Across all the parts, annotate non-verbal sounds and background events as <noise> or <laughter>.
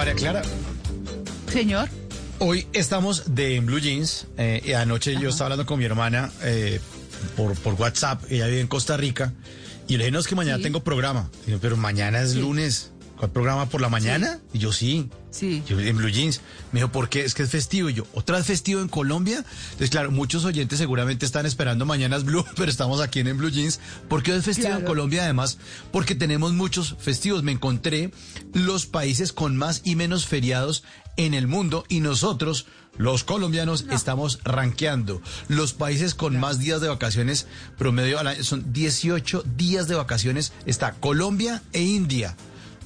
María Clara, Señor. hoy estamos de en Blue Jeans. eh, y anoche yo estaba hablando con mi hermana eh, por, por WhatsApp. Ella vive en Costa Rica. Y le dije, no, es que mañana Sí. tengo programa. Pero mañana es Sí. lunes. ¿Cuál programa por la mañana? Y yo, sí. Sí. Yo en Blue Jeans. Me dijo, ¿por qué? Es que es festivo. Y yo, ¿otra vez festivo en Colombia? Entonces, claro, muchos oyentes seguramente están esperando Mañanas Blue, <laughs> pero estamos aquí en, Blue Jeans. ¿Por qué es festivo en. Colombia? Además, porque tenemos muchos festivos. Me encontré los países con más y menos feriados en el mundo y nosotros, los colombianos, estamos rankeando. Los países con más días de vacaciones promedio al año son 18 días de vacaciones. Está Colombia e India.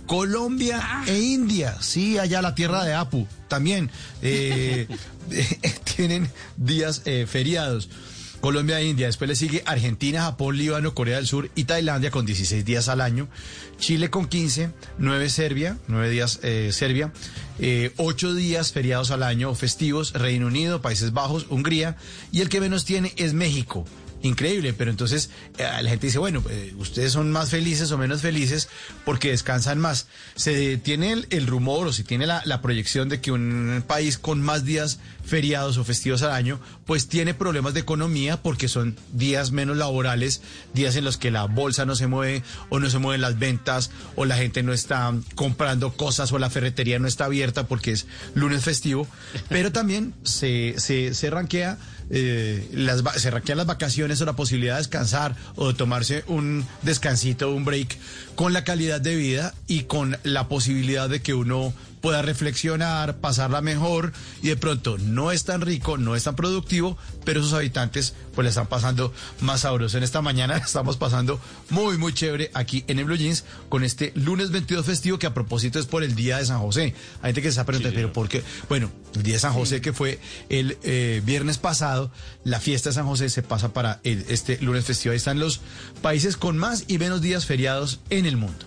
Colombia e India, sí, allá la tierra de Apu, también eh, <laughs> <laughs> tienen días eh, feriados. Colombia e India, después le sigue Argentina, Japón, Líbano, Corea del Sur y Tailandia con 16 días al año. Chile con 15, 9 Serbia, 9 días eh, Serbia, eh, 8 días feriados al año festivos, Reino Unido, Países Bajos, Hungría y el que menos tiene es México. Increíble, pero entonces eh, la gente dice, bueno, eh, ustedes son más felices o menos felices porque descansan más. Se tiene el, rumor o se tiene la, la proyección de que un país con más días feriados o festivos al año, pues tiene problemas de economía porque son días menos laborales, días en los que la bolsa no se mueve o no se mueven las ventas o la gente no está comprando cosas o la ferretería no está abierta porque es lunes festivo, pero también se, se, se ranquea eh, las, se ranquean las vacaciones o la posibilidad de descansar o de tomarse un descansito, un break con la calidad de vida y con la posibilidad de que uno pueda reflexionar, pasarla mejor y de pronto no es tan rico, no es tan productivo, pero sus habitantes pues le están pasando más sabroso. En esta mañana <laughs> estamos pasando muy muy chévere aquí en el Blue Jeans con este lunes 22 festivo que a propósito es por el Día de San José. Hay gente que se está preguntando, pero ¿por qué? Bueno, el Día de San José que fue el eh, viernes pasado, la fiesta de San José se pasa para el- este lunes festivo. Ahí están los países con más y menos días feriados en el mundo.